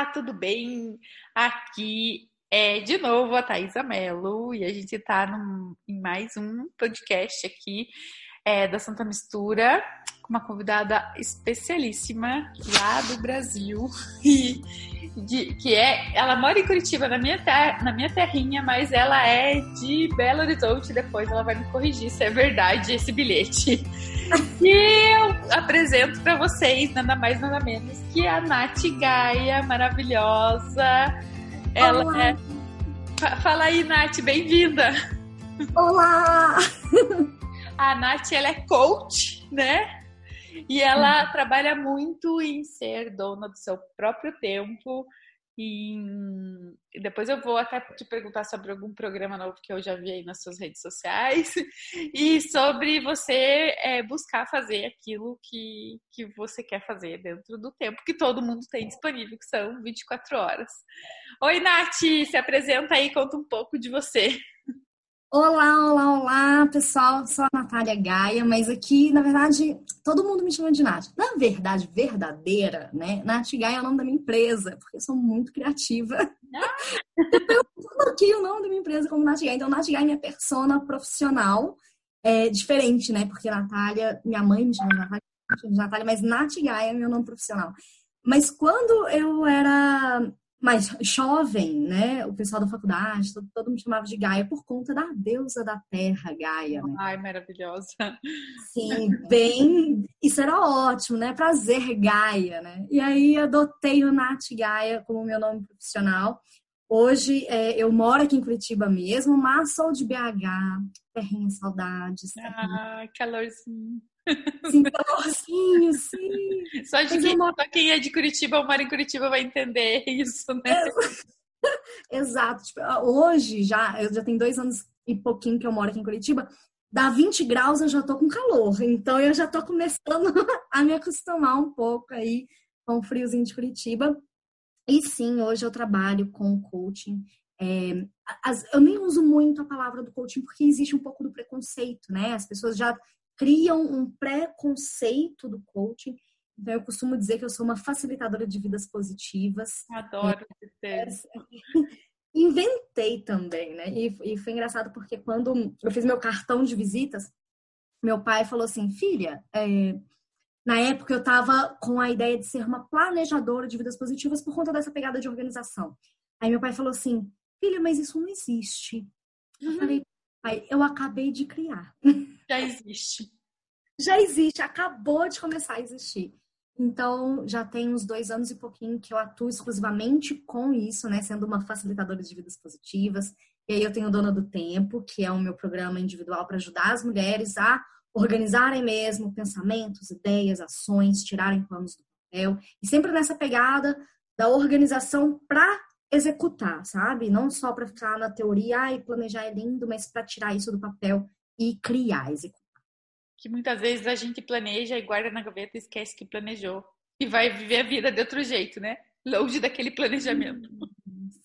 Olá, tudo bem? Aqui é de novo a Thaisa Mello e a gente está em mais um podcast aqui é, da Santa Mistura com uma convidada especialíssima lá do Brasil e de, que é ela mora em Curitiba na minha ter, na minha terrinha mas ela é de Belo Horizonte depois ela vai me corrigir se é verdade esse bilhete e eu apresento para vocês nada mais nada menos que a Nath Gaia maravilhosa ela Olá. é fala aí Nath bem-vinda Olá! a Nath ela é coach, né? E ela trabalha muito em ser dona do seu próprio tempo. E Depois eu vou até te perguntar sobre algum programa novo que eu já vi aí nas suas redes sociais e sobre você é, buscar fazer aquilo que, que você quer fazer dentro do tempo que todo mundo tem disponível, que são 24 horas. Oi, Nath, se apresenta aí, conta um pouco de você. Olá, olá, olá, pessoal. Sou a Natália Gaia, mas aqui, na verdade, todo mundo me chama de Nath. Na verdade, verdadeira, né? Nath Gaia é o nome da minha empresa, porque eu sou muito criativa. eu coloquei o nome da minha empresa como Nath Gaia. Então, Nath Gaia é minha persona profissional. É diferente, né? Porque Natália, minha mãe me chama de Natália, me chama de Natália, mas Nath Gaia é meu nome profissional. Mas quando eu era mais jovem, né? O pessoal da faculdade, todo, todo mundo chamava de Gaia por conta da deusa da terra, Gaia, né? Ai, maravilhosa. Sim, bem. Isso era ótimo, né? Prazer, Gaia, né? E aí adotei o Nath Gaia como meu nome profissional. Hoje é, eu moro aqui em Curitiba mesmo, mas sou de BH, terrinha saudades. Ah, calorzinho. Sim, calorzinho, sim. Só, de quem, só quem é de Curitiba ou mora em Curitiba vai entender isso, né? Exato. Tipo, hoje já, eu já tenho dois anos e pouquinho que eu moro aqui em Curitiba, dá 20 graus eu já tô com calor. Então eu já tô começando a me acostumar um pouco aí com o friozinho de Curitiba. E sim, hoje eu trabalho com coaching. É, as, eu nem uso muito a palavra do coaching porque existe um pouco do preconceito, né? As pessoas já criam um preconceito do coaching. Então, eu costumo dizer que eu sou uma facilitadora de vidas positivas. Adoro esse termo. Inventei também, né? E, e foi engraçado porque quando eu fiz meu cartão de visitas, meu pai falou assim: filha, é... na época eu tava com a ideia de ser uma planejadora de vidas positivas por conta dessa pegada de organização. Aí meu pai falou assim: filha, mas isso não existe. Eu falei, pai, eu acabei de criar. Já existe. Já existe, acabou de começar a existir. Então, já tem uns dois anos e pouquinho que eu atuo exclusivamente com isso, né? Sendo uma facilitadora de vidas positivas. E aí eu tenho Dona do Tempo, que é o meu programa individual para ajudar as mulheres a organizarem mesmo pensamentos, ideias, ações, tirarem planos do papel. E sempre nessa pegada da organização para executar, sabe? Não só para ficar na teoria e planejar é lindo, mas para tirar isso do papel e criar, executar. Que muitas vezes a gente planeja e guarda na gaveta e esquece que planejou. E vai viver a vida de outro jeito, né? Longe daquele planejamento.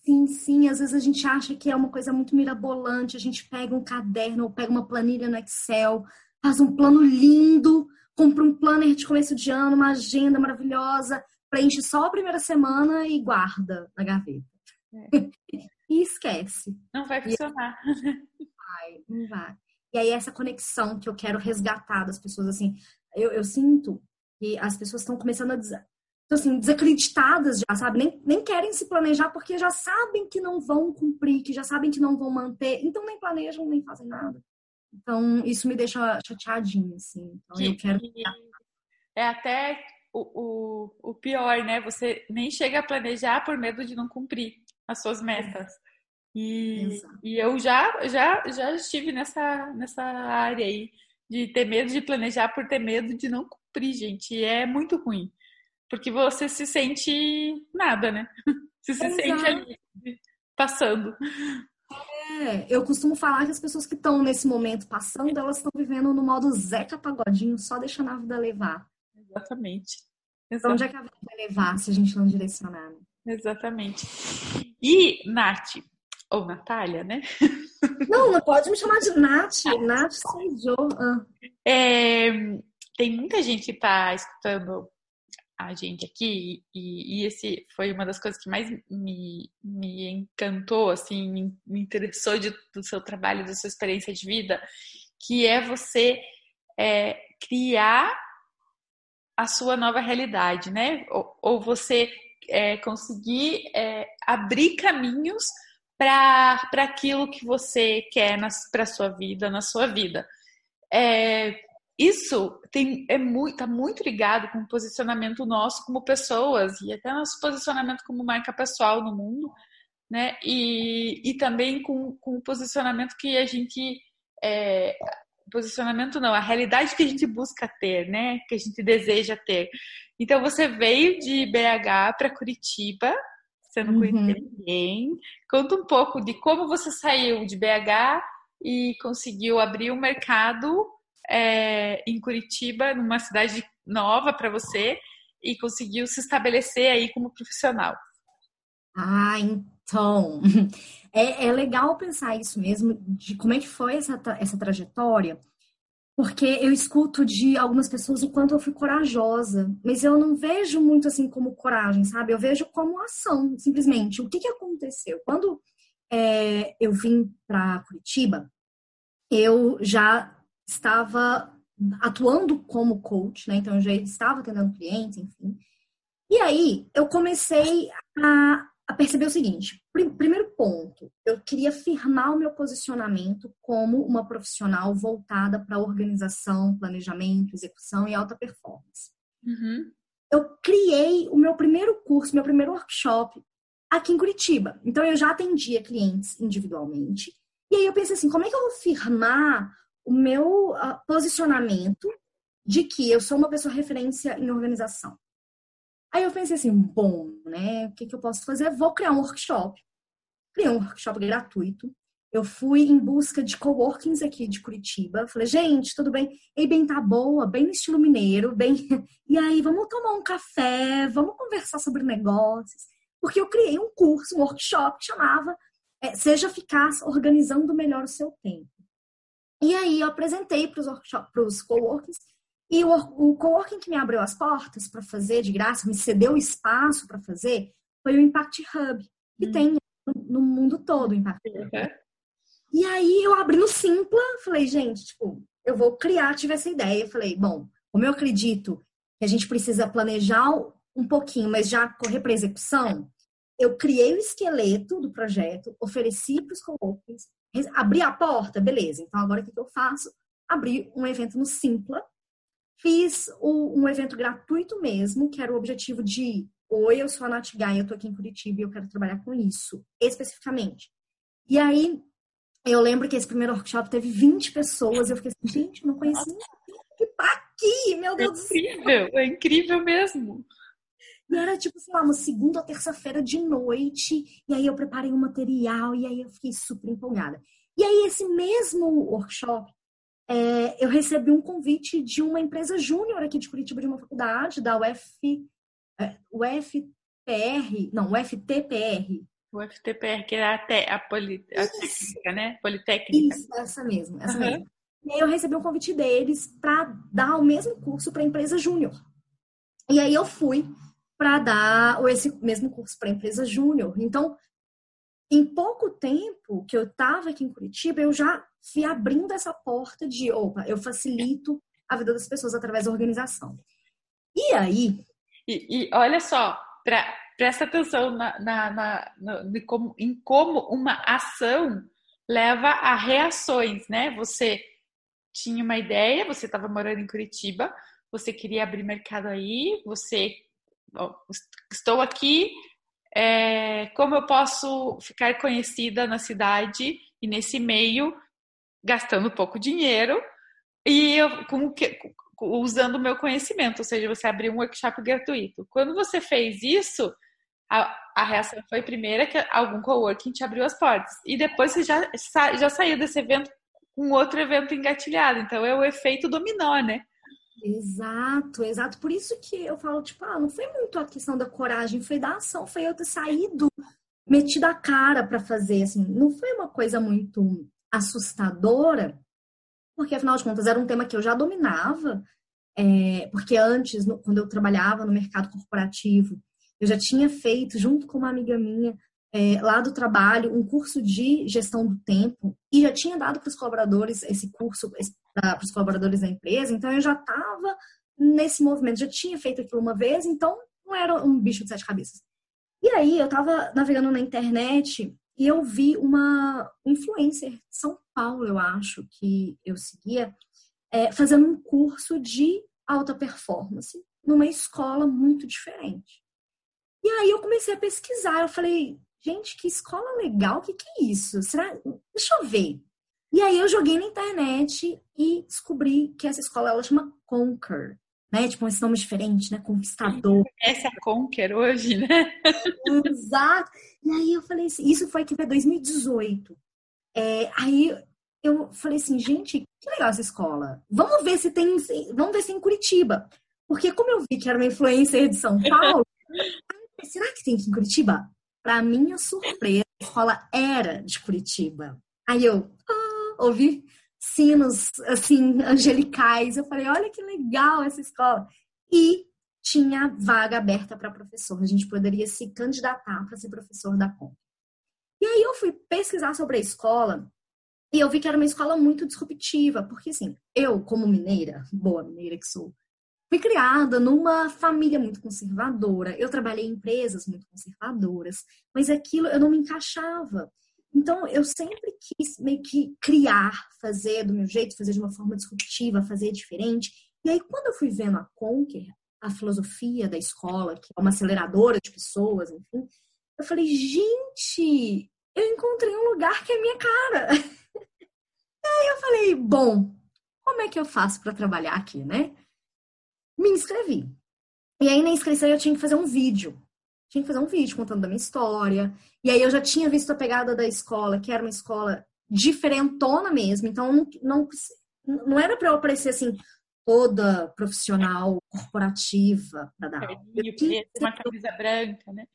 Sim, sim. Às vezes a gente acha que é uma coisa muito mirabolante. A gente pega um caderno ou pega uma planilha no Excel, faz um plano lindo, compra um planner de começo de ano, uma agenda maravilhosa, preenche só a primeira semana e guarda na gaveta. É. e esquece. Não vai funcionar. Vai, não vai. E aí essa conexão que eu quero resgatar das pessoas, assim, eu, eu sinto que as pessoas estão começando a dizer, então, assim, desacreditadas já, sabe? Nem, nem querem se planejar porque já sabem que não vão cumprir, que já sabem que não vão manter, então nem planejam, nem fazem nada. Então, isso me deixa chateadinha, assim. Então, que, eu quero... É até o, o, o pior, né? Você nem chega a planejar por medo de não cumprir as suas metas. E, e eu já, já, já estive nessa, nessa área aí de ter medo de planejar por ter medo de não cumprir, gente. E é muito ruim. porque você se sente nada, né? Você se Exato. sente ali, passando. É, eu costumo falar que as pessoas que estão nesse momento passando, elas estão vivendo no modo Zeca Pagodinho, só deixando a vida levar. Exatamente. Exatamente. onde é que a vida vai levar se a gente não direcionar? Né? Exatamente. E, Nath, ou Natália, né? Não, não pode me chamar de Nath. Nath Sejô. Ah. É, tem muita gente que está escutando a gente aqui e, e, esse foi uma das coisas que mais me, me encantou, assim, me, me interessou de, do seu trabalho, da sua experiência de vida, que é você é, criar a sua nova realidade, né? Ou, ou você é, conseguir é, abrir caminhos para aquilo que você quer para sua vida, na sua vida. É, isso tem, é muito, tá muito ligado com o posicionamento nosso como pessoas e até nosso posicionamento como marca pessoal no mundo, né? E, e também com, com o posicionamento que a gente. É, posicionamento não, a realidade que a gente busca ter, né? Que a gente deseja ter. Então você veio de BH para Curitiba, você não uhum. conhecia ninguém. Conta um pouco de como você saiu de BH e conseguiu abrir um mercado é, em Curitiba, numa cidade nova para você, e conseguiu se estabelecer aí como profissional. Ah, então. É, é legal pensar isso mesmo, de como é que foi essa, essa trajetória, porque eu escuto de algumas pessoas o quanto eu fui corajosa, mas eu não vejo muito assim como coragem, sabe? Eu vejo como ação, simplesmente. O que, que aconteceu? Quando é, eu vim para Curitiba, eu já estava atuando como coach, né? Então eu já estava atendendo clientes, enfim. E aí eu comecei a, a perceber o seguinte: primeiro ponto, eu queria firmar o meu posicionamento como uma profissional voltada para organização, planejamento, execução e alta performance. Uhum. Eu criei o meu primeiro curso, meu primeiro workshop aqui em Curitiba. Então eu já atendia clientes individualmente. E aí eu pensei assim, como é que eu vou firmar o meu uh, posicionamento de que eu sou uma pessoa referência em organização. Aí eu pensei assim, bom, né? O que, que eu posso fazer? Vou criar um workshop. Criei um workshop gratuito. Eu fui em busca de coworkings aqui de Curitiba. Falei, gente, tudo bem? Ei, bem, tá boa, bem no estilo mineiro, bem. E aí, vamos tomar um café, vamos conversar sobre negócios. Porque eu criei um curso, um workshop que chamava é, Seja Eficaz Organizando Melhor o Seu Tempo. E aí eu apresentei para os coworkings e o, o coworking que me abriu as portas para fazer de graça, me cedeu o espaço para fazer, foi o Impact Hub, que hum. tem no mundo todo o Impact Hub. Uhum. E aí eu abri no Simpla, falei, gente, tipo, eu vou criar, tive essa ideia. Falei, bom, como eu acredito que a gente precisa planejar um pouquinho, mas já correr para execução, eu criei o esqueleto do projeto, ofereci para os coworkings, abri a porta, beleza. Então agora o que eu faço? Abri um evento no Simpla, fiz um evento gratuito mesmo, que era o objetivo de Oi, eu sou a Nath Gaia, eu tô aqui em Curitiba e eu quero trabalhar com isso, especificamente. E aí, eu lembro que esse primeiro workshop teve 20 pessoas, eu fiquei assim, gente, não conheci ninguém que tá aqui, meu Deus é do céu. É incrível, é incrível mesmo. E era tipo, sei lá, uma segunda ou terça-feira de noite. E aí eu preparei um material e aí eu fiquei super empolgada. E aí, esse mesmo workshop, é, eu recebi um convite de uma empresa júnior aqui de Curitiba, de uma faculdade, da UF, é, UFPR, não, UFTPR. O FTPR, que é a, te, a, poli, a técnica, né? Politécnica. Isso, essa mesmo, essa uhum. mesmo. E aí eu recebi um convite deles para dar o mesmo curso para a empresa júnior. E aí eu fui para dar esse mesmo curso para a empresa júnior. Então, em pouco tempo que eu estava aqui em Curitiba, eu já fui abrindo essa porta de, opa, eu facilito a vida das pessoas através da organização. E aí? E, e olha só, pra, presta atenção na, na, na, na como, em como uma ação leva a reações, né? Você tinha uma ideia, você estava morando em Curitiba, você queria abrir mercado aí, você estou aqui, é, como eu posso ficar conhecida na cidade e nesse meio, gastando pouco dinheiro, e eu, com, que, usando o meu conhecimento, ou seja, você abriu um workshop gratuito. Quando você fez isso, a, a reação foi primeira que algum coworking te abriu as portas. E depois você já, já saiu desse evento com outro evento engatilhado. Então é o efeito dominó, né? Exato, exato. Por isso que eu falo, tipo, ah, não foi muito a questão da coragem, foi da ação, foi eu ter saído, metido a cara para fazer, assim. Não foi uma coisa muito assustadora, porque afinal de contas era um tema que eu já dominava, é, porque antes, no, quando eu trabalhava no mercado corporativo, eu já tinha feito, junto com uma amiga minha, é, lá do trabalho, um curso de gestão do tempo e já tinha dado para os colaboradores esse curso para os colaboradores da empresa, então eu já estava nesse movimento, já tinha feito aquilo uma vez, então não era um bicho de sete cabeças. E aí eu estava navegando na internet e eu vi uma influencer de São Paulo, eu acho, que eu seguia, é, fazendo um curso de alta performance numa escola muito diferente. E aí eu comecei a pesquisar, eu falei, gente, que escola legal, o que, que é isso? Será? Deixa eu ver. E aí eu joguei na internet e descobri que essa escola ela chama Conquer, né? Tipo, esse nome diferente, né? Conquistador. Essa é a Conquer hoje, né? Exato. E aí eu falei assim, isso foi que foi 2018. É, aí eu falei assim, gente, que legal essa escola. Vamos ver se tem, vamos ver se em Curitiba. Porque como eu vi que era uma influencer de São Paulo, será que tem aqui em Curitiba? Para minha surpresa, a escola era de Curitiba. Aí eu ah, ouvi sinos assim angelicais. Eu falei, olha que legal essa escola. E tinha vaga aberta para professor. A gente poderia se candidatar para ser professor da COM. E aí eu fui pesquisar sobre a escola e eu vi que era uma escola muito disruptiva, porque assim, eu como mineira, boa mineira que sou, fui criada numa família muito conservadora. Eu trabalhei em empresas muito conservadoras, mas aquilo eu não me encaixava. Então, eu sempre quis meio que criar, fazer do meu jeito, fazer de uma forma disruptiva, fazer diferente. E aí, quando eu fui vendo a Conquer, a filosofia da escola, que é uma aceleradora de pessoas, enfim, eu falei, gente, eu encontrei um lugar que é minha cara. e aí eu falei, bom, como é que eu faço para trabalhar aqui, né? me inscrevi. E aí na inscrição eu tinha que fazer um vídeo. Tinha que fazer um vídeo contando da minha história. E aí eu já tinha visto a pegada da escola, que era uma escola diferentona mesmo. Então não, não, não era para eu aparecer assim, toda profissional, corporativa para dar aula. Eu tinha uma camisa branca, né?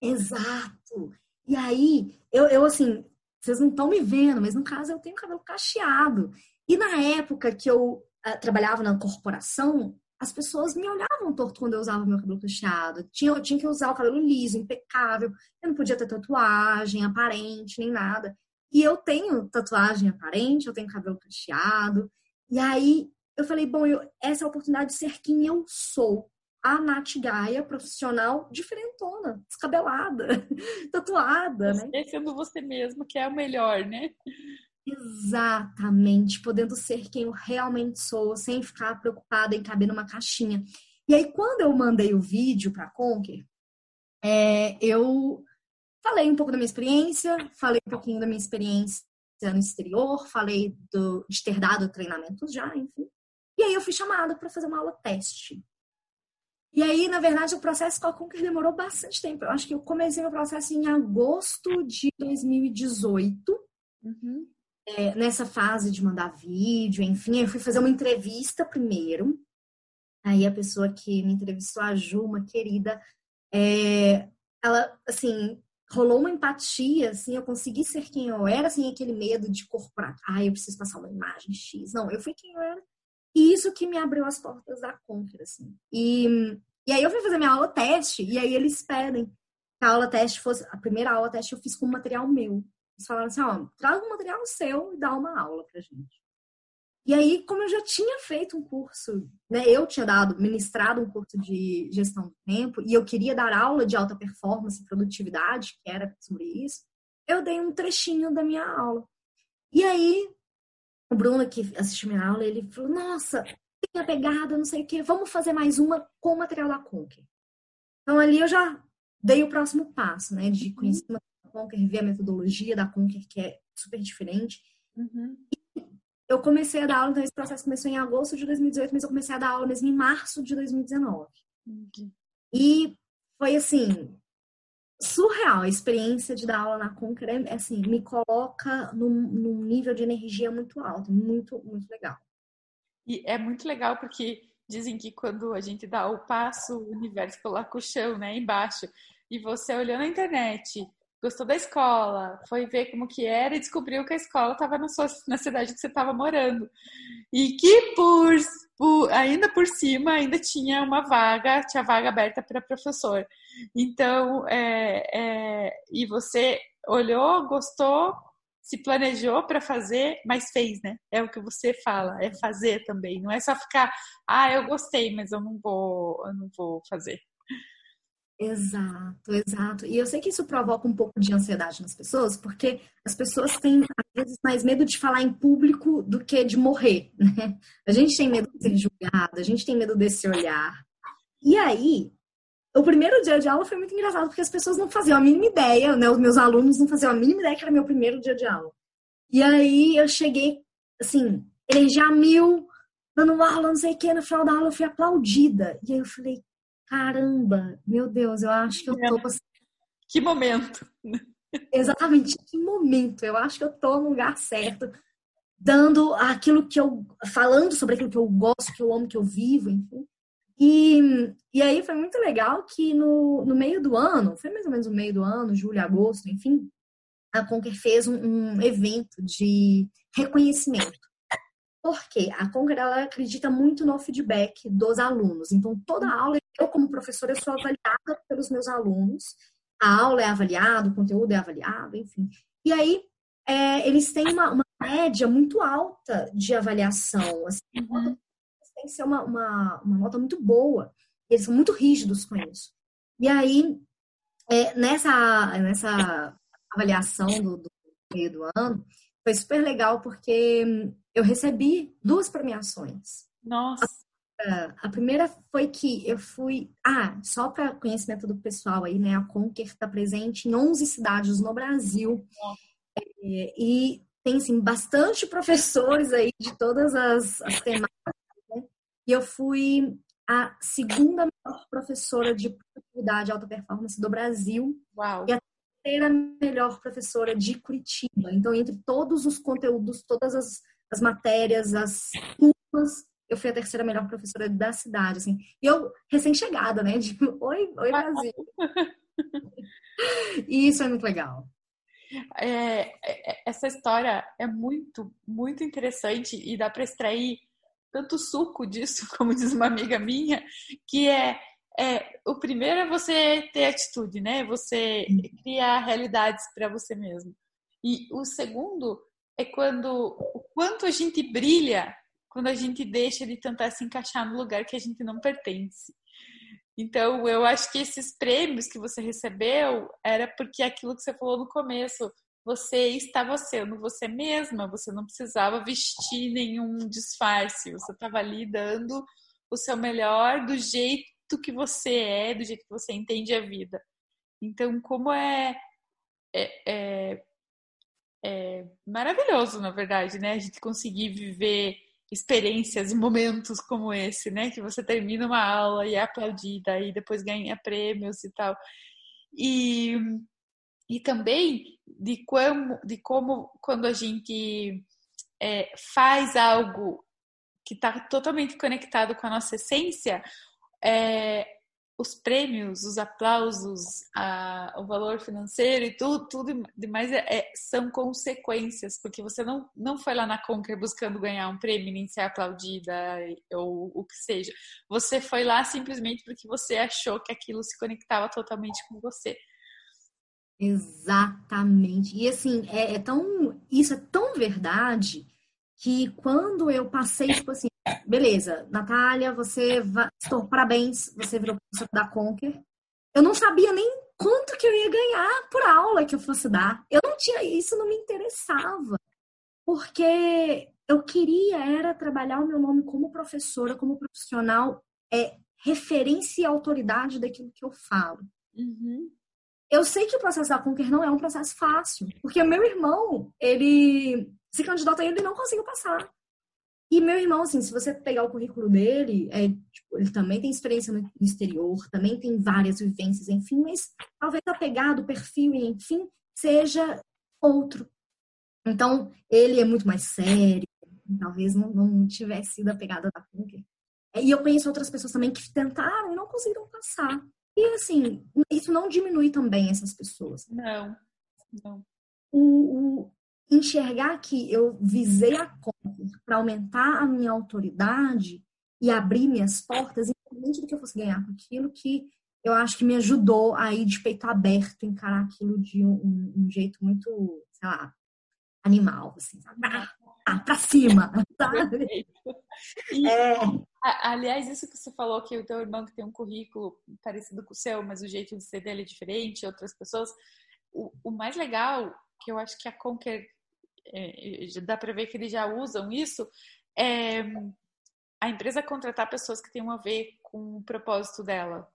Exato. E aí, eu, eu assim, vocês não estão me vendo, mas no caso eu tenho cabelo cacheado. E na época que eu uh, trabalhava na corporação, as pessoas me olhavam torto quando eu usava meu cabelo cacheado. Tinha, eu tinha que usar o cabelo liso, impecável. Eu não podia ter tatuagem aparente, nem nada. E eu tenho tatuagem aparente, eu tenho cabelo cacheado. E aí eu falei, bom, eu, essa é a oportunidade de ser quem eu sou. A Nath Gaia, profissional diferentona, descabelada, tatuada, né? Sendo você mesmo, que é o melhor, né? Exatamente, podendo ser quem eu realmente sou, sem ficar preocupada em caber numa caixinha. E aí, quando eu mandei o vídeo para Conquer, é, eu falei um pouco da minha experiência, falei um pouquinho da minha experiência no exterior, falei do, de ter dado treinamentos já, enfim. E aí eu fui chamada para fazer uma aula teste. E aí, na verdade, o processo com a Conquer demorou bastante tempo. Eu acho que eu comecei meu processo em agosto de 2018. Uhum é, nessa fase de mandar vídeo, enfim, eu fui fazer uma entrevista primeiro. Aí a pessoa que me entrevistou, a Ju, uma querida, é, ela, assim, rolou uma empatia, assim, eu consegui ser quem eu era, sem aquele medo de corporar. Ah, eu preciso passar uma imagem X. Não, eu fui quem eu era. E isso que me abriu as portas da Conquer, assim. E, e aí eu fui fazer minha aula teste, e aí eles pedem que a aula teste fosse... A primeira aula teste eu fiz com material meu. Eles falaram assim, ó, traga um material seu e dá uma aula pra gente. E aí, como eu já tinha feito um curso, né, eu tinha dado, ministrado um curso de gestão do tempo, e eu queria dar aula de alta performance e produtividade, que era sobre isso, eu dei um trechinho da minha aula. E aí, o Bruno, que assistiu minha aula, ele falou, nossa, tem a pegada, não sei o quê, vamos fazer mais uma com o material da Conquer. Então, ali eu já dei o próximo passo, né, de uhum. conhecer Conquer, ver a metodologia da Conquer, que é super diferente. Uhum. eu comecei a dar aula, então esse processo começou em agosto de 2018, mas eu comecei a dar aula mesmo em março de 2019. Entendi. E foi assim, surreal a experiência de dar aula na Conquer, é, assim, me coloca num, num nível de energia muito alto, muito, muito legal. E é muito legal porque dizem que quando a gente dá o passo, o universo coloca o chão, né, embaixo. E você olhou na internet, gostou da escola, foi ver como que era e descobriu que a escola estava na, sua, na cidade que você estava morando. E que por, por, ainda por cima ainda tinha uma vaga, tinha vaga aberta para professor. Então, é, é, e você olhou, gostou, se planejou para fazer, mas fez, né? É o que você fala, é fazer também. Não é só ficar, ah, eu gostei, mas eu não vou, eu não vou fazer. Exato, exato. E eu sei que isso provoca um pouco de ansiedade nas pessoas, porque as pessoas têm, às vezes, mais medo de falar em público do que de morrer, né? A gente tem medo de ser julgado, a gente tem medo desse olhar. E aí, o primeiro dia de aula foi muito engraçado, porque as pessoas não faziam a mínima ideia, né? Os meus alunos não faziam a mínima ideia que era meu primeiro dia de aula. E aí eu cheguei, assim, energia mil, dando aula, não sei o que, no final da aula eu fui aplaudida. E aí eu falei, caramba, meu Deus, eu acho que eu tô. Assim que momento! Exatamente, que momento! Eu acho que eu tô no lugar certo, dando aquilo que eu. falando sobre aquilo que eu gosto, que eu amo, que eu vivo, enfim. E, e aí foi muito legal que no, no meio do ano, foi mais ou menos no meio do ano, julho, agosto, enfim, a Conquer fez um, um evento de reconhecimento. Porque a Conquer ela acredita muito no feedback dos alunos. Então, toda aula, eu como professora, sou avaliada pelos meus alunos. A aula é avaliada, o conteúdo é avaliado, enfim. E aí, é, eles têm uma, uma, média muito alta de avaliação. Assim, uhum. Tem que ser uma, uma, uma, nota muito boa. Eles são muito rígidos com isso. E aí, é, nessa, nessa avaliação do, do meio do ano, foi super legal porque eu recebi duas premiações. Nossa! A primeira foi que eu fui. Ah, só para conhecimento do pessoal aí, né? A Conquer está presente em 11 cidades no Brasil. É, e tem, assim, bastante professores aí de todas as, as temáticas. Né? E eu fui a segunda melhor professora de produtividade e alta performance do Brasil. Uau! E a terceira melhor professora de Curitiba. Então, entre todos os conteúdos, todas as as matérias, as turmas. Eu fui a terceira melhor professora da cidade, assim. E eu, recém-chegada, né? Tipo, oi, oi, Brasil. e isso é muito legal. É, é, essa história é muito, muito interessante e dá para extrair tanto suco disso, como diz uma amiga minha, que é, é o primeiro é você ter atitude, né? Você criar realidades para você mesmo. E o segundo é quando o quanto a gente brilha quando a gente deixa de tentar se encaixar no lugar que a gente não pertence. Então, eu acho que esses prêmios que você recebeu era porque aquilo que você falou no começo, você estava sendo você mesma, você não precisava vestir nenhum disfarce, você estava ali dando o seu melhor do jeito que você é, do jeito que você entende a vida. Então, como é, é, é é maravilhoso, na verdade, né? A gente conseguir viver experiências e momentos como esse, né? Que você termina uma aula e é aplaudida e depois ganha prêmios e tal. E, e também de como, de como quando a gente é, faz algo que está totalmente conectado com a nossa essência, é, os prêmios, os aplausos, a, o valor financeiro e tudo, tudo demais é, é, são consequências, porque você não, não foi lá na Conquer buscando ganhar um prêmio, nem ser aplaudida ou o que seja. Você foi lá simplesmente porque você achou que aquilo se conectava totalmente com você. Exatamente. E assim, é, é tão. Isso é tão verdade que quando eu passei, tipo assim, beleza, Natália, você vai, estou, parabéns, você virou professora da Conquer. Eu não sabia nem quanto que eu ia ganhar por aula que eu fosse dar. Eu não tinha, isso não me interessava. Porque eu queria era trabalhar o meu nome como professora, como profissional, é referência e autoridade daquilo que eu falo. Uhum. Eu sei que o processo da Conquer não é um processo fácil, porque o meu irmão, ele se candidatou e ele não conseguiu passar. E meu irmão, assim, se você pegar o currículo dele, é, tipo, ele também tem experiência no exterior, também tem várias vivências, enfim, mas talvez a pegada, o perfil, enfim, seja outro. Então, ele é muito mais sério, talvez não, não tivesse sido a pegada da Funker. E eu conheço outras pessoas também que tentaram e não conseguiram passar. E assim, isso não diminui também essas pessoas. Não, não. O, o enxergar que eu visei a para aumentar a minha autoridade e abrir minhas portas, independente do que eu fosse ganhar com aquilo, que eu acho que me ajudou a ir de peito aberto, encarar aquilo de um, um, um jeito muito, sei lá, animal, assim, sabe? Ah, pra cima, sabe? E, é... Aliás, isso que você falou, que o teu irmão que tem um currículo parecido com o seu, mas o jeito de ser dele é diferente, outras pessoas. O, o mais legal, que eu acho que a Conquer, é, dá para ver que eles já usam isso, é a empresa contratar pessoas que tenham a ver com o propósito dela.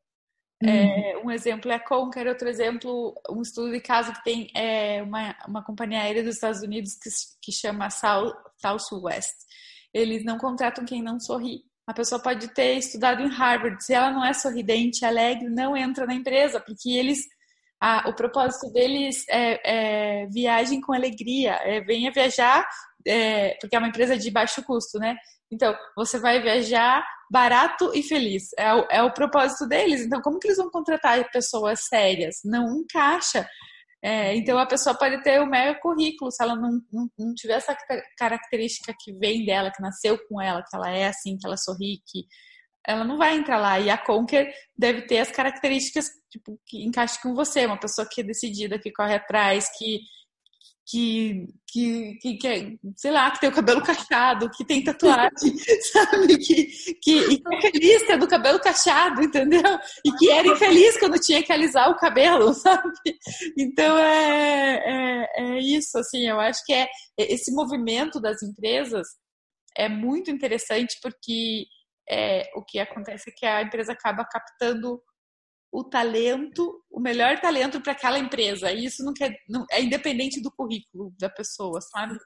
Uhum. É, um exemplo é a Conquer, outro exemplo, um estudo de caso que tem é, uma, uma companhia aérea dos Estados Unidos que, que chama South, Southwest. Eles não contratam quem não sorri. A pessoa pode ter estudado em Harvard, se ela não é sorridente, alegre, não entra na empresa, porque eles, a, o propósito deles é, é, viagem com alegria, é venha viajar, é, porque é uma empresa de baixo custo, né? Então, você vai viajar barato e feliz. É o, é o propósito deles. Então, como que eles vão contratar pessoas sérias? Não encaixa. É, então, a pessoa pode ter o mega currículo, se ela não, não, não, tiver essa característica que vem dela, que nasceu com ela, que ela é assim, que ela sorri, que ela não vai entrar lá. E a Conquer deve ter as características tipo, que encaixem com você, uma pessoa que é decidida, que corre atrás, que que, que, que, que, sei lá, que tem o cabelo cacheado, que tem tatuagem, sabe? Que, que, que é feliz tendo o cabelo cacheado, entendeu? E que era infeliz quando tinha que alisar o cabelo, sabe? Então é, é, é isso, assim, eu acho que é esse movimento das empresas é muito interessante porque é, o que acontece é que a empresa acaba captando o talento, o melhor talento para aquela empresa. E isso não quer, não, é independente do currículo da pessoa, sabe?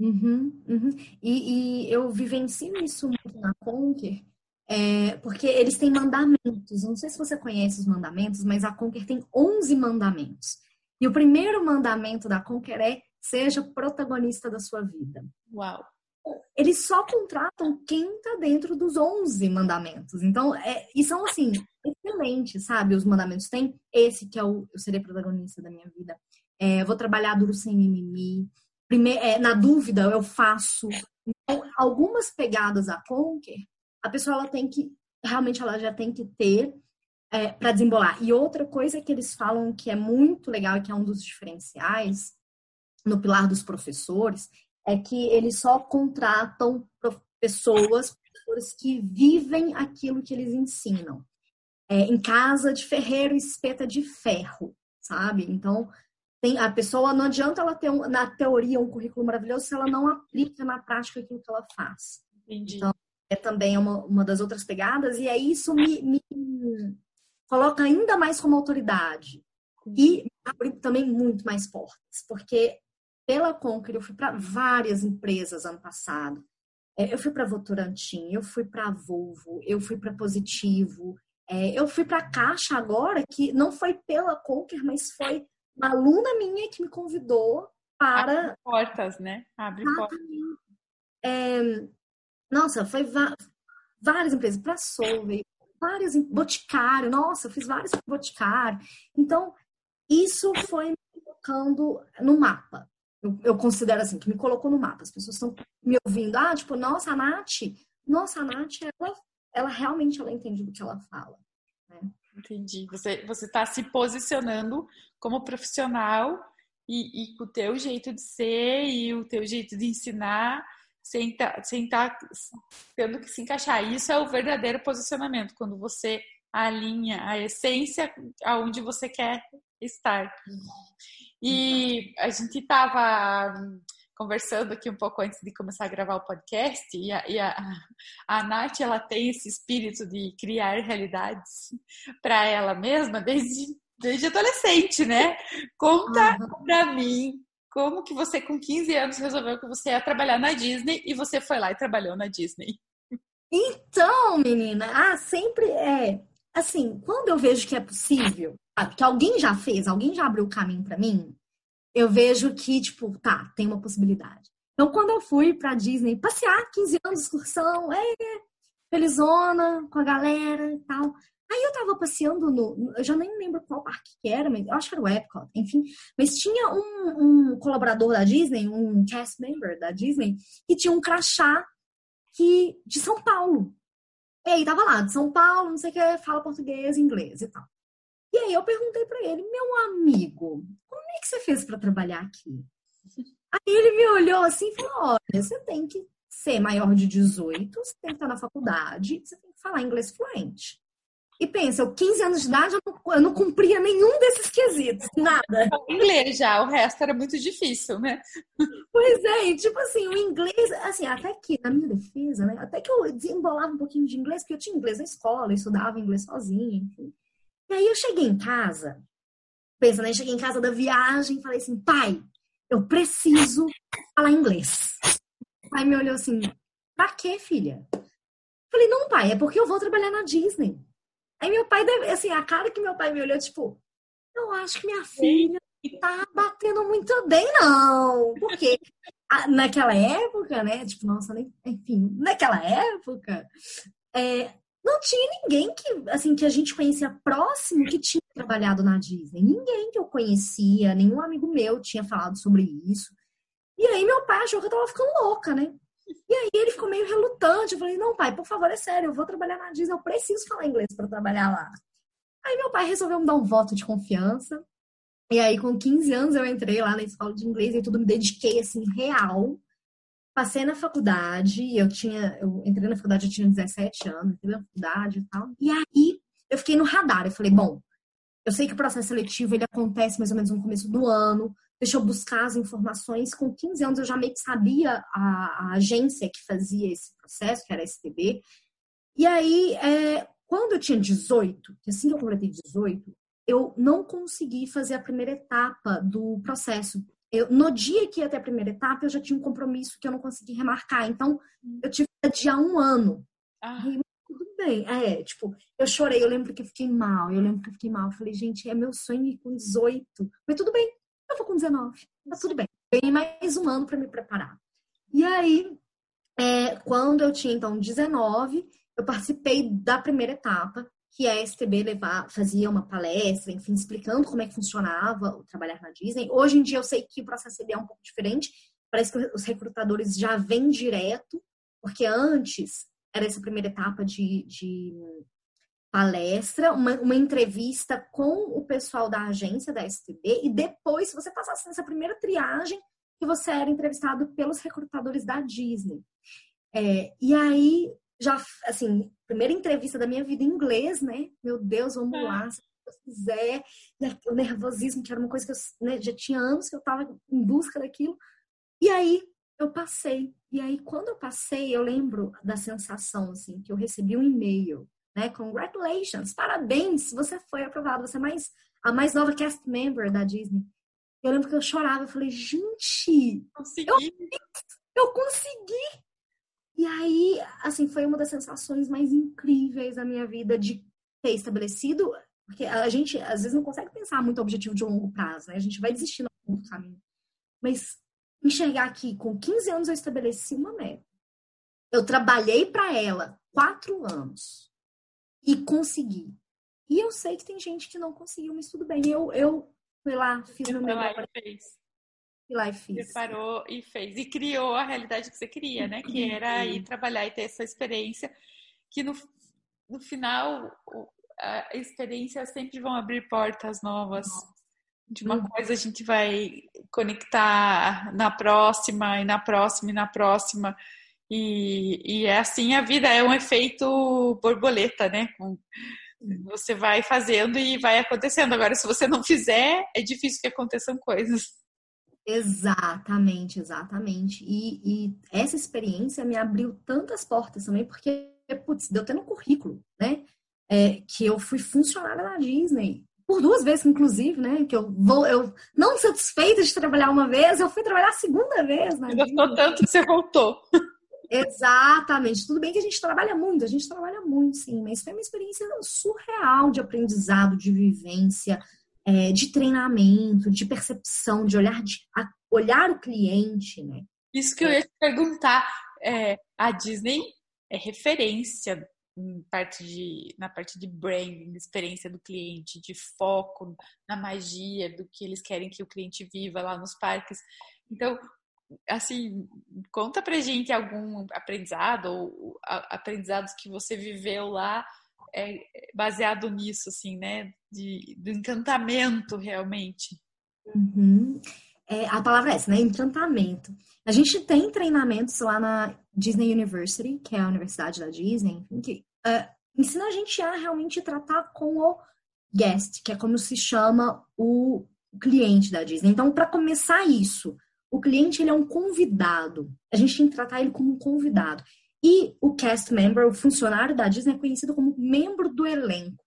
Uhum, uhum. E, e, eu vivencio isso muito na Conquer, é, porque eles têm mandamentos. Não sei se você conhece os mandamentos, mas a Conquer tem 11 mandamentos. E o primeiro mandamento da Conquer é seja protagonista da sua vida. Uau! Eles só contratam quem está dentro dos 11 mandamentos. Então, é, e são assim, excelentes, sabe? Os mandamentos têm esse que é o eu serei protagonista da minha vida. É, vou trabalhar duro sem mimimi. Primeiro, é, na dúvida, eu faço. Então, algumas pegadas a Conquer, a pessoa ela tem que, realmente, ela já tem que ter é, para desembolar. E outra coisa que eles falam que é muito legal e que é um dos diferenciais no pilar dos professores é que eles só contratam pessoas, professores que vivem aquilo que eles ensinam. É, em casa de ferreiro espeta de ferro, sabe? Então, tem, a pessoa não adianta ela ter um, na teoria um currículo maravilhoso se ela não aplica na prática aquilo que ela faz. Entendi. Então, é também uma, uma das outras pegadas, e aí isso me, me coloca ainda mais como autoridade. E abre também muito mais portas, porque pela Conquer, eu fui para várias empresas ano passado. É, eu fui para Votorantim, eu fui para Volvo, eu fui para Positivo, é, eu fui para Caixa agora, que não foi pela Conquer, mas foi uma aluna minha que me convidou para. Abre portas, né? Abre portas. É, nossa, foi várias empresas, para Solvay, várias, Boticário, nossa, eu fiz vários Boticário. Então, isso foi me colocando no mapa eu, eu, considero assim, que me colocou no mapa. As pessoas estão me ouvindo, ah, tipo, nossa, a Nath, nossa, a Nath, ela, ela realmente ela entende do que ela fala. Né? Entendi. Você está se posicionando como profissional e, e com o teu jeito de ser e o teu jeito de ensinar sem estar tá, sem tá tendo que se encaixar. Isso é o verdadeiro posicionamento, quando você alinha a essência aonde você quer estar. E a gente estava conversando aqui um pouco antes de começar a gravar o podcast e a, e a, a Nath, ela tem esse espírito de criar realidades para ela mesma desde, desde adolescente, né? Conta uhum. para mim como que você com 15 anos resolveu que você ia trabalhar na Disney e você foi lá e trabalhou na Disney? Então, menina, ah, sempre é assim, quando eu vejo que é possível, que alguém já fez, alguém já abriu o caminho para mim, eu vejo que, tipo, tá, tem uma possibilidade. Então, quando eu fui pra Disney passear, 15 anos de excursão, é, felizona, com a galera e tal. Aí eu tava passeando no. Eu já nem lembro qual parque que era, mas eu acho que era o Epcot, enfim. Mas tinha um, um colaborador da Disney, um cast member da Disney, que tinha um crachá que, de São Paulo. E aí tava lá, de São Paulo, não sei o que, fala português, inglês e tal. E aí eu perguntei para ele, meu amigo, como é que você fez para trabalhar aqui? Aí ele me olhou assim e falou: olha, você tem que ser maior de 18, você tem que estar na faculdade, você tem que falar inglês fluente. E pensa, eu 15 anos de idade, eu não, eu não cumpria nenhum desses quesitos, nada. Inglês já, o resto era muito difícil, né? Pois é, e tipo assim, o inglês, assim, até que, na minha defesa, né? Até que eu desembolava um pouquinho de inglês, porque eu tinha inglês na escola, eu estudava inglês sozinha, enfim. E aí eu cheguei em casa, pensa, né? Cheguei em casa da viagem e falei assim, pai, eu preciso falar inglês. O pai me olhou assim, pra quê, filha? Falei, não, pai, é porque eu vou trabalhar na Disney. Aí meu pai, deve, assim, a cara que meu pai me olhou, tipo, eu acho que minha filha tá batendo muito bem, não. Porque naquela época, né? Tipo, nossa, enfim, naquela época, é, não tinha ninguém que, assim, que a gente conhecia próximo que tinha trabalhado na Disney. Ninguém que eu conhecia, nenhum amigo meu tinha falado sobre isso. E aí meu pai achou que eu tava ficando louca, né? E aí ele ficou meio relutante. Eu falei, não, pai, por favor, é sério, eu vou trabalhar na Disney, eu preciso falar inglês para trabalhar lá. Aí meu pai resolveu me dar um voto de confiança. E aí, com 15 anos, eu entrei lá na escola de inglês e tudo, me dediquei, assim, real. Passei na faculdade, eu tinha, eu entrei na faculdade, eu tinha 17 anos, entrei na faculdade e tal. E aí, eu fiquei no radar, eu falei, bom, eu sei que o processo seletivo, ele acontece mais ou menos no começo do ano, deixa eu buscar as informações. Com 15 anos eu já meio que sabia a, a agência que fazia esse processo, que era a STB. E aí, é, quando eu tinha 18, assim que eu completei 18, eu não consegui fazer a primeira etapa do processo. Eu, no dia que ia ter a primeira etapa, eu já tinha um compromisso que eu não consegui remarcar. Então, eu tive que adiar um ano. Ah. E, tudo bem. É, tipo, eu chorei, eu lembro que eu fiquei mal, eu lembro que eu fiquei mal. Eu falei, gente, é meu sonho ir com 18. Mas tudo bem, eu vou com 19, tá tudo bem. Ganhei mais um ano para me preparar. E aí, é, quando eu tinha então 19, eu participei da primeira etapa, que a STB levar, fazia uma palestra, enfim, explicando como é que funcionava o trabalhar na Disney. Hoje em dia eu sei que o processo é um pouco diferente, parece que os recrutadores já vêm direto, porque antes era essa primeira etapa de, de palestra, uma, uma entrevista com o pessoal da agência da STB e depois, se você passasse nessa primeira triagem, que você era entrevistado pelos recrutadores da Disney. É, e aí, já, assim, primeira entrevista da minha vida em inglês, né? Meu Deus, vamos é. lá, se Deus quiser. O nervosismo, que era uma coisa que eu né, já tinha anos que eu estava em busca daquilo. E aí, eu passei. E aí, quando eu passei, eu lembro da sensação, assim, que eu recebi um e-mail né? Congratulations, parabéns, você foi aprovado, você é mais, a mais nova cast member da Disney. Eu lembro que eu chorava, eu falei, gente, consegui. Eu, eu consegui! E aí, assim, foi uma das sensações mais incríveis da minha vida de ter estabelecido, porque a gente às vezes não consegue pensar muito objetivo de longo prazo, né? A gente vai desistindo no caminho. Mas enxergar que com 15 anos eu estabeleci uma meta. Eu trabalhei para ela quatro anos e consegui. E eu sei que tem gente que não conseguiu, mas tudo bem. Eu, eu fui lá, fiz meu melhor. Lá fez. Fui lá e fiz. Preparou e fez. E criou a realidade que você queria, né? Que era ir trabalhar e ter essa experiência. Que no, no final, a experiência sempre vão abrir portas novas. De uma uhum. coisa a gente vai conectar na próxima, e na próxima, e na próxima. E, e é assim a vida, é um efeito borboleta, né? Você vai fazendo e vai acontecendo. Agora, se você não fizer, é difícil que aconteçam coisas. Exatamente, exatamente. E, e essa experiência me abriu tantas portas também, porque, putz, deu até no currículo, né? É, que eu fui funcionária na Disney por duas vezes, inclusive, né? Que eu vou, eu não satisfeita de trabalhar uma vez, eu fui trabalhar a segunda vez. Né? Gostou tanto que você voltou. Exatamente. Tudo bem que a gente trabalha muito, a gente trabalha muito, sim, mas foi uma experiência surreal de aprendizado, de vivência, é, de treinamento, de percepção, de olhar, de a, olhar o cliente, né? Isso que eu ia te perguntar. É, a Disney é referência parte de, na parte de branding, experiência do cliente, de foco na magia, do que eles querem que o cliente viva lá nos parques. Então, assim, conta pra gente algum aprendizado ou aprendizados que você viveu lá é, baseado nisso, assim, né? De, do encantamento realmente. Uhum. É, a palavra é essa, né? Encantamento. A gente tem treinamentos lá na Disney University, que é a universidade da Disney, que uh, ensina a gente a realmente tratar com o guest, que é como se chama o cliente da Disney. Então, para começar isso, o cliente ele é um convidado. A gente tem que tratar ele como um convidado. E o cast member, o funcionário da Disney, é conhecido como membro do elenco.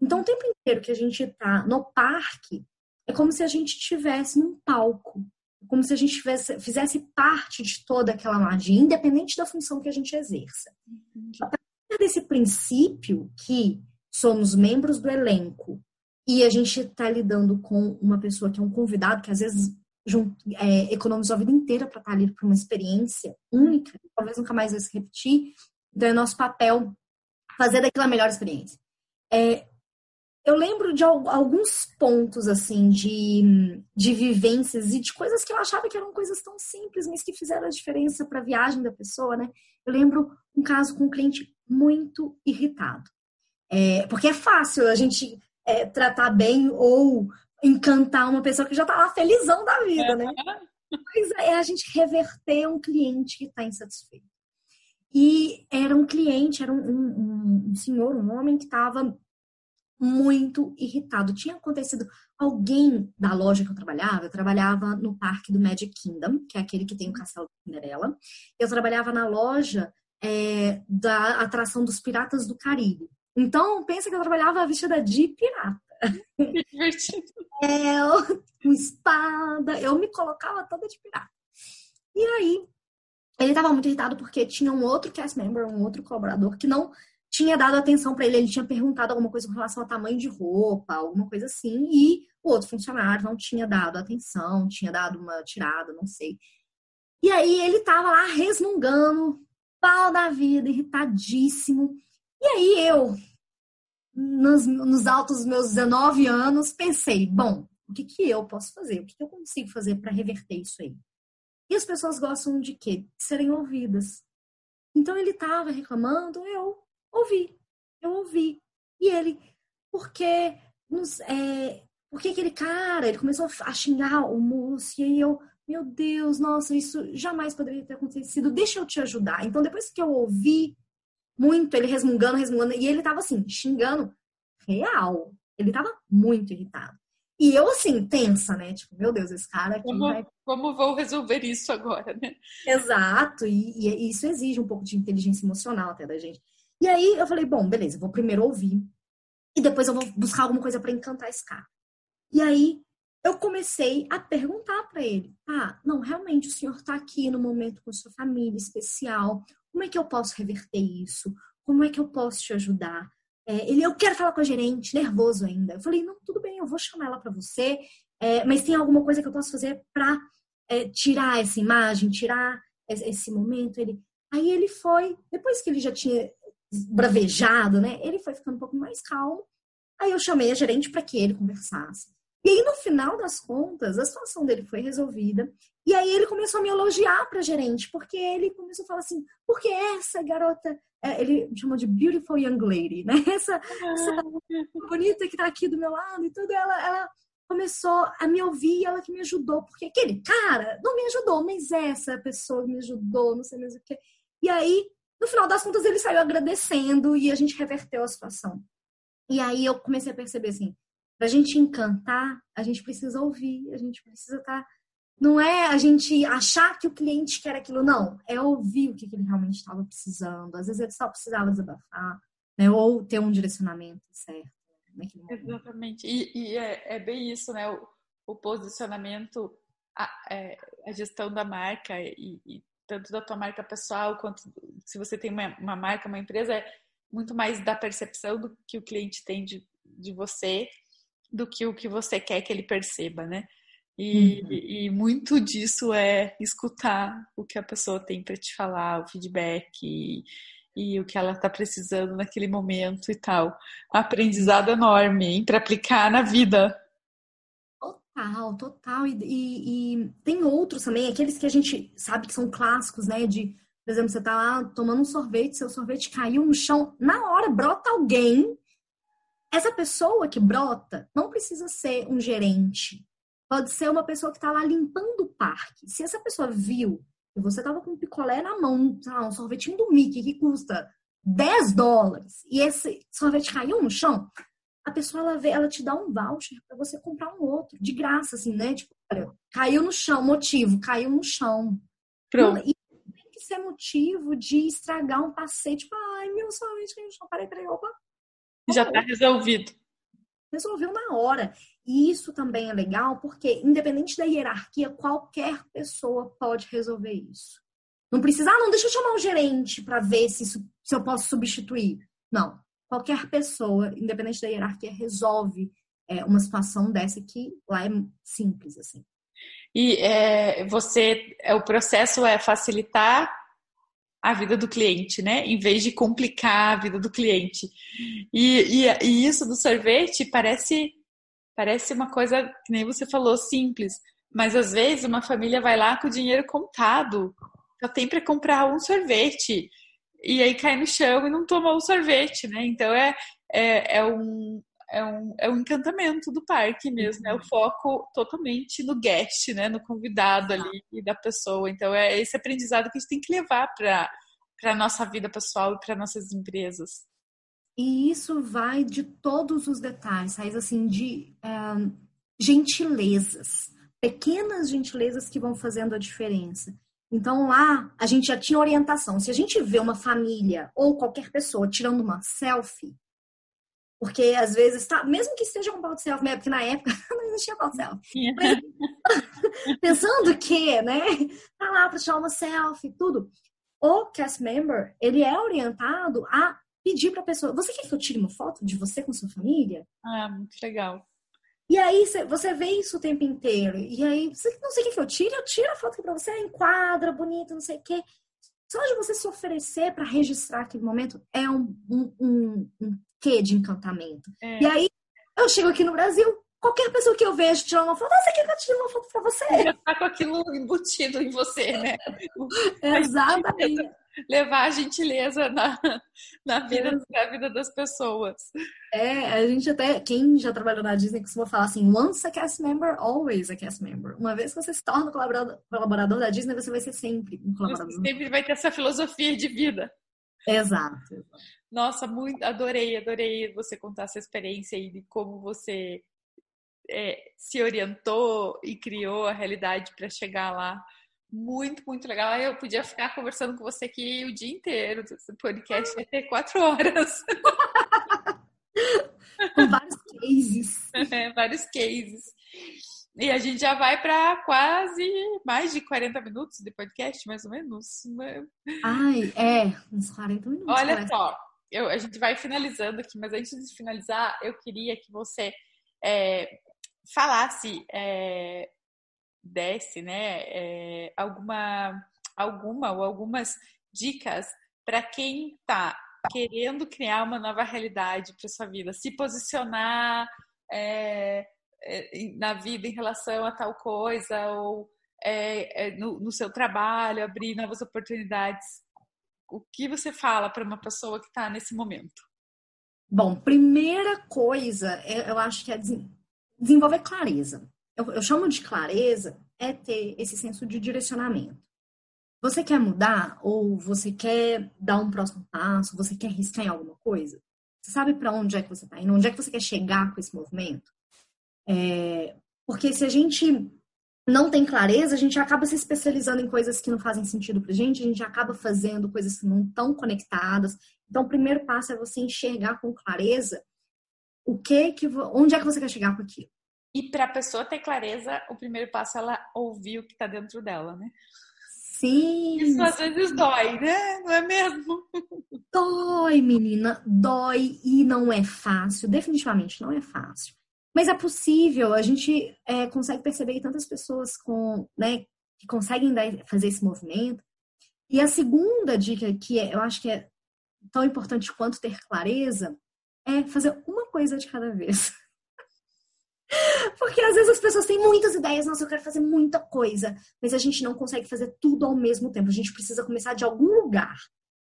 Então, o tempo inteiro que a gente está no parque, é como se a gente estivesse num palco. Como se a gente tivesse, fizesse parte de toda aquela magia, independente da função que a gente exerça. A partir desse princípio que somos membros do elenco e a gente está lidando com uma pessoa que é um convidado, que às vezes é, economizou a vida inteira para estar tá ali para uma experiência única, talvez nunca mais vai se repetir. Então é nosso papel fazer daquela melhor experiência. É, eu lembro de alguns pontos assim de, de vivências e de coisas que eu achava que eram coisas tão simples, mas que fizeram a diferença para a viagem da pessoa, né? Eu lembro um caso com um cliente muito irritado. É, porque é fácil a gente é, tratar bem ou encantar uma pessoa que já tá lá felizão da vida, né? Mas é a gente reverter um cliente que está insatisfeito. E era um cliente, era um, um, um senhor, um homem que estava muito irritado. Tinha acontecido alguém da loja que eu trabalhava, eu trabalhava no parque do Magic Kingdom, que é aquele que tem o castelo da Cinderela. Eu trabalhava na loja é, da atração dos Piratas do Caribe. Então, pensa que eu trabalhava vestida de pirata. Que divertido. É, com espada, eu me colocava toda de pirata. E aí, ele estava muito irritado porque tinha um outro cast member, um outro colaborador, que não tinha dado atenção para ele. Ele tinha perguntado alguma coisa com relação ao tamanho de roupa, alguma coisa assim, e o outro funcionário não tinha dado atenção, tinha dado uma tirada, não sei. E aí ele tava lá resmungando, pau da vida, irritadíssimo. E aí eu, nos, nos altos meus 19 anos, pensei, bom, o que, que eu posso fazer? O que, que eu consigo fazer para reverter isso aí? E as pessoas gostam de quê? De serem ouvidas. Então ele estava reclamando, eu ouvi, eu ouvi. E ele, porque, nos, é, porque aquele cara, ele começou a xingar o moço, e aí eu, meu Deus, nossa, isso jamais poderia ter acontecido, deixa eu te ajudar. Então, depois que eu ouvi muito ele resmungando, resmungando. E ele tava assim, xingando real. Ele tava muito irritado. E eu, assim, tensa, né? Tipo, meu Deus, esse cara aqui como, vai... Como vou resolver isso agora, né? Exato. E, e, isso exige um pouco de inteligência emocional até da gente. E aí eu falei, bom, beleza, vou primeiro ouvir. E depois eu vou buscar alguma coisa para encantar esse cara. E aí eu comecei a perguntar para ele: ah, não, realmente o senhor está aqui no momento com sua família especial. Como é que eu posso reverter isso? Como é que eu posso te ajudar? É, ele, eu quero falar com a gerente, nervoso ainda. Eu falei, não, tudo bem, eu vou chamar ela para você, é, mas tem alguma coisa que eu posso fazer para é, tirar essa imagem, tirar esse momento? Ele, aí ele foi, depois que ele já tinha bravejado, né? Ele foi ficando um pouco mais calmo. Aí eu chamei a gerente para que ele conversasse. E aí, no final das contas, a situação dele foi resolvida. E aí ele começou a me elogiar para gerente, porque ele começou a falar assim, porque essa garota, é, ele chamou de beautiful young lady, né? Essa, essa ah. bonita que tá aqui do meu lado e tudo, ela, ela começou a me ouvir, ela que me ajudou, porque aquele cara não me ajudou, mas essa pessoa me ajudou, não sei mais o que. E aí, no final das contas, ele saiu agradecendo e a gente reverteu a situação. E aí eu comecei a perceber assim, para a gente encantar, a gente precisa ouvir, a gente precisa estar. Tá... Não é a gente achar que o cliente quer aquilo, não. É ouvir o que, ele realmente estava precisando. Às vezes ele só precisava desabafar, né? ou ter um direcionamento certo. Exatamente. E, e é, é, bem isso, né? O, o posicionamento, a, é, a, gestão da marca e, e, tanto da tua marca pessoal quanto se você tem uma, uma marca, uma empresa, é muito mais da percepção do que o cliente tem de, de você do que o que você quer que ele perceba, né? E, uhum. e, muito disso é escutar o que a pessoa tem para te falar, o feedback e, e o que ela está precisando naquele momento e tal. Um aprendizado enorme para aplicar na vida. Total, total. E, e, e, tem outros também, aqueles que a gente sabe que são clássicos, né? De, por exemplo, você tá lá tomando um sorvete, seu sorvete caiu no chão, na hora brota alguém. Essa pessoa que brota não precisa ser um gerente, Pode ser uma pessoa que está lá limpando o parque. Se essa pessoa viu que você estava com um picolé na mão, lá, um sorvetinho do Mickey que custa 10 dólares e esse sorvete caiu no chão, a pessoa ela, vê, ela te dá um voucher para você comprar um outro, de graça, assim, né? Tipo, olha, caiu no chão, motivo, caiu no chão. Pronto. E tem que ser motivo de estragar um passeio, tipo, ai, meu sorvete caiu no chão, parei, peraí, opa. Já tá resolvido. Resolveu na hora. E isso também é legal porque, independente da hierarquia, qualquer pessoa pode resolver isso. Não precisa, ah, não, deixa eu chamar o gerente para ver se, isso, se eu posso substituir. Não. Qualquer pessoa, independente da hierarquia, resolve é, uma situação dessa que lá é simples, assim. E é, você, é, o processo é facilitar a vida do cliente, né? Em vez de complicar a vida do cliente. E, e, e isso do sorvete parece Parece uma coisa que nem você falou, simples. Mas às vezes uma família vai lá com o dinheiro contado, só tem para comprar um sorvete. E aí cai no chão e não toma o sorvete, né? Então é, é, é um, é um, é um encantamento do parque mesmo, é o foco totalmente no guest, né, no convidado ali e da pessoa. Então é esse aprendizado que a gente tem que levar para a nossa vida pessoal e para nossas empresas. E isso vai de todos os detalhes, raiz assim, de uh, gentilezas, pequenas gentilezas que vão fazendo a diferença. Então lá a gente já tinha orientação. Se a gente vê uma família ou qualquer pessoa tirando uma selfie, porque às vezes tá, mesmo que esteja com pau de selfie, né? porque na época não existia pau de selfie. Mas, pensando que, né, tá lá para tirar uma selfie, tudo. O cast member, ele é orientado a pedir para a pessoa: você quer que eu tire uma foto de você com sua família? Ah, muito legal. E aí você vê isso o tempo inteiro. E aí, você não sei o que eu tiro, eu tiro a foto para você, enquadra, bonito, não sei o quê. Só de você se oferecer para registrar aquele momento é um, um, um, um quê de encantamento. É. E aí, eu chego aqui no Brasil, qualquer pessoa que eu vejo tirando uma foto, ah, você quer que eu tire uma foto para você? Já tá com aquilo embutido em você, né? Exatamente levar a gentileza na, na, vida, é. na vida das pessoas. É, a gente até, quem já trabalhou na Disney costuma falar assim, once a cast member, always a cast member. Uma vez que você se torna colaborador, colaborador da Disney, você vai ser sempre um colaborador. Você sempre vai ter essa filosofia de vida. Exato. Nossa, muito, adorei, adorei você contar essa experiência aí de como você é, se orientou e criou a realidade para chegar lá muito, muito legal. Eu podia ficar conversando com você aqui o dia inteiro. Esse podcast vai ter quatro horas. com vários cases. É, vários cases. E a gente já vai para quase mais de 40 minutos de podcast, mais ou menos. Né? Ai, é, uns 40 minutos. Olha parece. só, eu, a gente vai finalizando aqui, mas antes de finalizar, eu queria que você é, falasse é, desse, né, é, alguma, alguma ou algumas dicas para quem está querendo criar uma nova realidade para sua vida, se posicionar é, na vida em relação a tal coisa ou é, no, no, seu trabalho, abrir novas oportunidades. O que você fala para uma pessoa que está nesse momento? Bom, primeira coisa, é, eu acho que é desenvolver clareza eu, eu chamo de clareza, é ter esse senso de direcionamento. Você quer mudar ou você quer dar um próximo passo, você quer riscar em alguma coisa? Você sabe para onde é que você está indo? Onde é que você quer chegar com esse movimento? É, porque se a gente não tem clareza, a gente acaba se especializando em coisas que não fazem sentido para gente, a gente acaba fazendo coisas que não estão conectadas. Então, o primeiro passo é você enxergar com clareza o que que onde é que você quer chegar com aquilo. E para a pessoa ter clareza, o primeiro passo é ela ouvir o que está dentro dela, né? Sim. Isso às vezes dói, né? Não é mesmo? Dói, menina, dói e não é fácil. Definitivamente não é fácil. Mas é possível, a gente é, consegue perceber tantas pessoas com, né, que conseguem dar, fazer esse movimento. E a segunda dica, que é, eu acho que é tão importante quanto ter clareza, é fazer uma coisa de cada vez. Porque às vezes as pessoas têm muitas ideias, nossa, eu quero fazer muita coisa, mas a gente não consegue fazer tudo ao mesmo tempo. A gente precisa começar de algum lugar.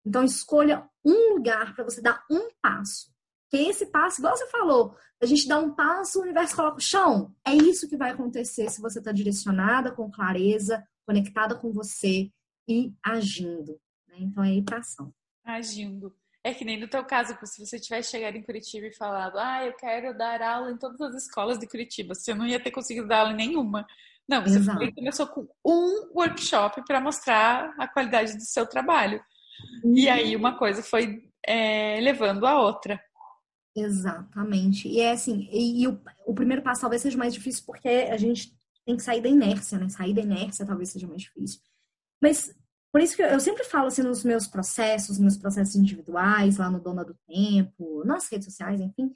Então escolha um lugar para você dar um passo. Que esse passo, igual você falou, a gente dá um passo, o universo coloca o chão. É isso que vai acontecer se você está direcionada, com clareza, conectada com você e agindo. Né? Então é ir para ação. Agindo. É que nem no teu caso, se você tivesse chegado em Curitiba e falado, ah, eu quero dar aula em todas as escolas de Curitiba, você não ia ter conseguido dar aula em nenhuma. Não, você começou com um workshop para mostrar a qualidade do seu trabalho. Uhum. E aí uma coisa foi é, levando a outra. Exatamente. E é assim, e, e o, o, primeiro passo talvez seja mais difícil porque a gente tem que sair da inércia, né? Sair da inércia talvez seja mais difícil. Mas por isso que eu sempre falo assim nos meus processos, meus processos individuais, lá no Dona do Tempo, nas redes sociais, enfim,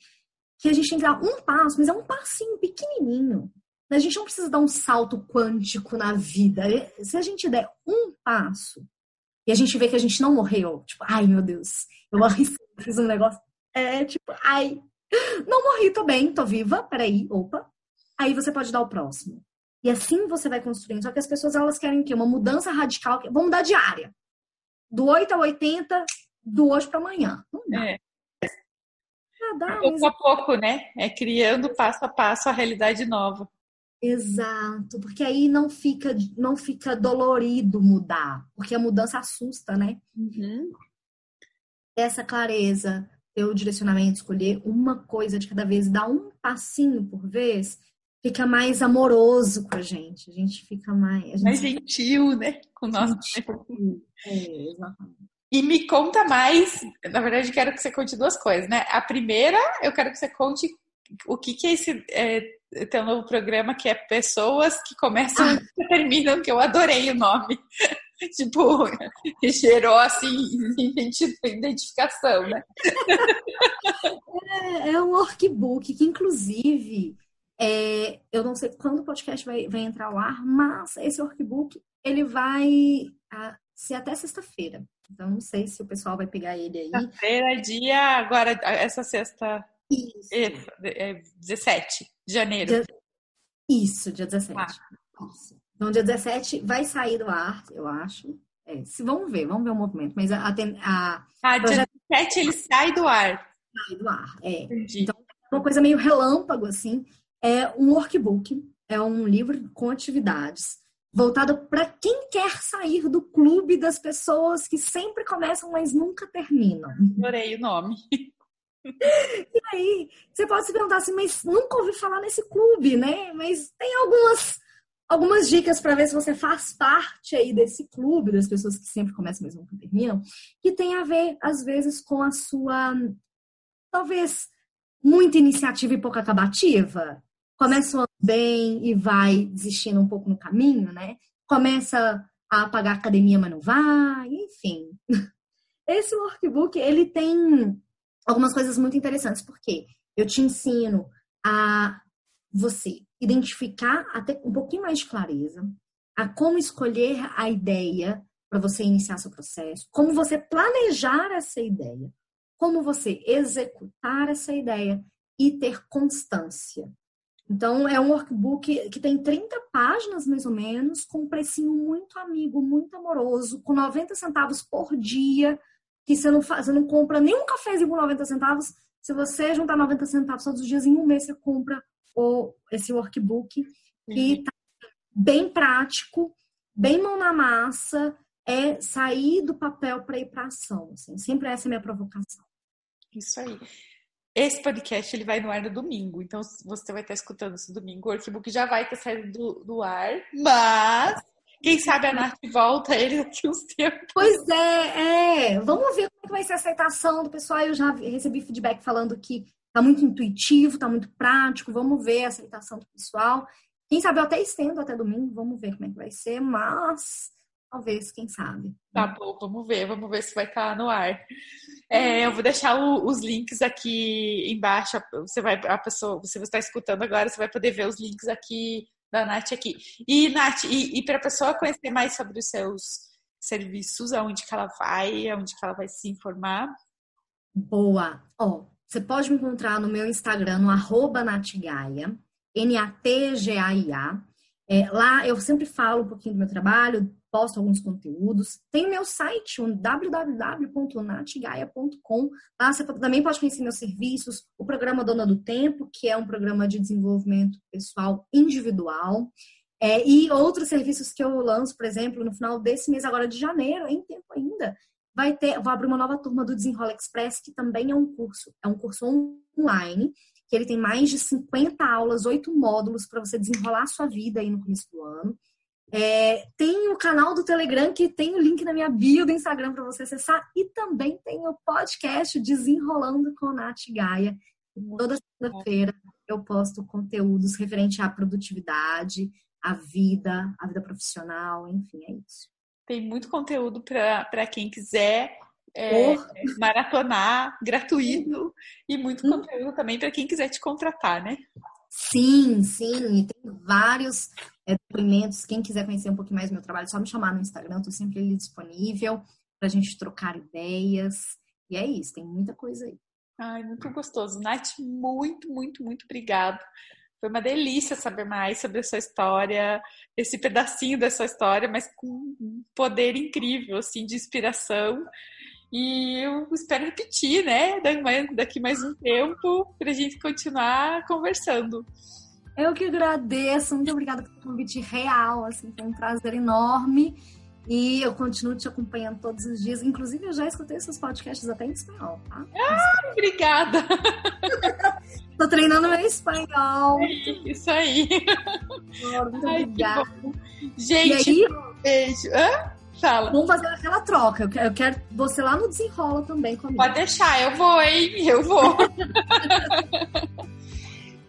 que a gente tem que dar um passo, mas é um passinho pequenininho. A gente não precisa dar um salto quântico na vida. Se a gente der um passo e a gente vê que a gente não morreu, tipo, ai meu Deus, eu arrisquei, fiz um negócio. É tipo, ai, não morri, tô bem, tô viva, peraí, opa. Aí você pode dar o próximo. E assim você vai construindo. Só que as pessoas elas querem o quê? Uma mudança radical. Vamos mudar de área. Do 8 a 80, do hoje para amanhã. Não dá. É. dá, pouco mas... a pouco, né? É criando passo a passo a realidade nova. Exato, porque aí não fica, não fica dolorido mudar, porque a mudança assusta, né? Uhum. Essa clareza, ter o direcionamento, escolher uma coisa de cada vez, dar um passinho por vez, fica mais amoroso com a gente. A gente fica mais. Gente... Mais gentil, né? Com o nosso. É, exatamente. E me conta mais, na verdade, quero que você conte duas coisas, né? A primeira, eu quero que você conte o que, que é esse é, teu novo programa, que é Pessoas que Começam ah. e Terminam, que eu adorei o nome. tipo, gerou assim, identificação, né? É, é um workbook que, inclusive, é, eu não sei quando o podcast vai, vai entrar ao ar, mas esse workbook ele vai a, ser até sexta-feira. Então não sei se o pessoal vai pegar ele aí. Sexta-feira é dia agora, essa sexta. Isso. É, 17 de janeiro. Dia, isso, dia 17. Ah. Isso. Então, dia 17 vai sair do ar, eu acho. É, se, vamos ver, vamos ver o movimento. Mas a, a, ah, dia 17 ele sai do ar. Sai do ar, é. Entendi. Então, uma coisa meio relâmpago, assim é um workbook, é um livro com atividades voltado para quem quer sair do clube das pessoas que sempre começam, mas nunca terminam. Adorei o nome. E aí, você pode se perguntar assim, mas nunca ouvi falar nesse clube, né? Mas tem algumas algumas dicas para ver se você faz parte aí desse clube das pessoas que sempre começam, mas nunca terminam, que tem a ver às vezes com a sua talvez muita iniciativa e pouca acabativa começa bem e vai desistindo um pouco no caminho, né? Começa a pagar academia, mas não vai, enfim. Esse workbook, ele tem algumas coisas muito interessantes, porque eu te ensino a você identificar até um pouquinho mais de clareza, a como escolher a ideia para você iniciar seu processo, como você planejar essa ideia, como você executar essa ideia e ter constância. Então, é um workbook que tem 30 páginas, mais ou menos, com um precinho muito amigo, muito amoroso, com 90 centavos por dia, que você não, faz, você não compra nenhum cafezinho por 90 centavos. Se você juntar 90 centavos todos os dias, em um mês você compra o, esse workbook, que uhum. tá bem prático, bem mão na massa, é sair do papel para ir para ação. Assim. Sempre essa é a minha provocação. Isso aí. Esse podcast ele vai no ar no domingo, então você vai estar escutando esse domingo. O workbook já vai ter saído do, do ar, mas quem sabe a Nath volta ele daqui uns tempos. Pois é, é. Vamos ver como é que vai ser a aceitação do pessoal. Eu já recebi feedback falando que tá muito intuitivo, tá muito prático, vamos ver a aceitação do pessoal. Quem sabe eu até estendo até domingo, vamos ver como é que vai ser, mas talvez, quem sabe. Tá bom, vamos ver, vamos ver se vai estar no ar. É, eu vou deixar o, os links aqui embaixo. Você vai, a pessoa, você está escutando agora, você vai poder ver os links aqui da Nath aqui. E, Nath, e, e para a pessoa conhecer mais sobre os seus serviços, aonde que ela vai, aonde que ela vai se informar? Boa! Ó, você pode me encontrar no meu Instagram, no arroba natgaia, N-A-T-G-A-I-A. É, lá eu sempre falo um pouquinho do meu trabalho, posto alguns conteúdos. Tem o meu site, um www.natgaia.com. Lá você também pode conhecer meus serviços, o programa Dona do Tempo, que é um programa de desenvolvimento pessoal individual. É, e outros serviços que eu lanço, por exemplo, no final desse mês, agora de janeiro, em tempo ainda, vai ter, vou abrir uma nova turma do Desenrola Express, que também é um curso, é um curso online, que ele tem mais de 50 aulas, oito módulos para você desenrolar a sua vida aí no começo do ano. É, tem o canal do Telegram, que tem o link na minha bio do Instagram para você acessar, e também tem o podcast Desenrolando com Nath Gaia. Toda segunda-feira eu posto conteúdos referente à produtividade, à vida, à vida profissional, enfim, é isso. Tem muito conteúdo para quem quiser é, maratonar, gratuito, e muito hum. conteúdo também para quem quiser te contratar, né? Sim, sim, e tem vários é, depoimentos. Quem quiser conhecer um pouquinho mais do meu trabalho, é só me chamar no Instagram, estou sempre ali disponível para a gente trocar ideias. E é isso, tem muita coisa aí. Ai, muito gostoso. Nath, muito, muito, muito obrigada. Foi uma delícia saber mais sobre a sua história, esse pedacinho da sua história, mas com um poder incrível, assim, de inspiração. E eu espero repetir, né, daqui mais um tempo, para a gente continuar conversando. Eu que agradeço, muito obrigada pelo convite real, assim, foi um prazer enorme. E eu continuo te acompanhando todos os dias. Inclusive, eu já escutei seus podcasts até em espanhol, tá? Ah, obrigada! Tô treinando meu espanhol. Isso aí. Muito Ai, obrigada. Gente, aí, beijo. Hã? Fala. Vamos fazer aquela troca. Eu quero você lá no desenrola também comigo. Pode deixar, eu vou, hein? Eu vou.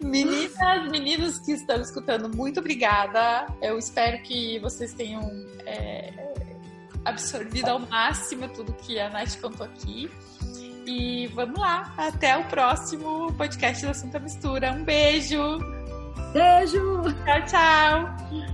Meninas, meninos que estão escutando, muito obrigada. Eu espero que vocês tenham é, absorvido ao máximo tudo que a Nath contou aqui. E vamos lá, até o próximo podcast da Santa Mistura. Um beijo! Beijo! Tchau, tchau!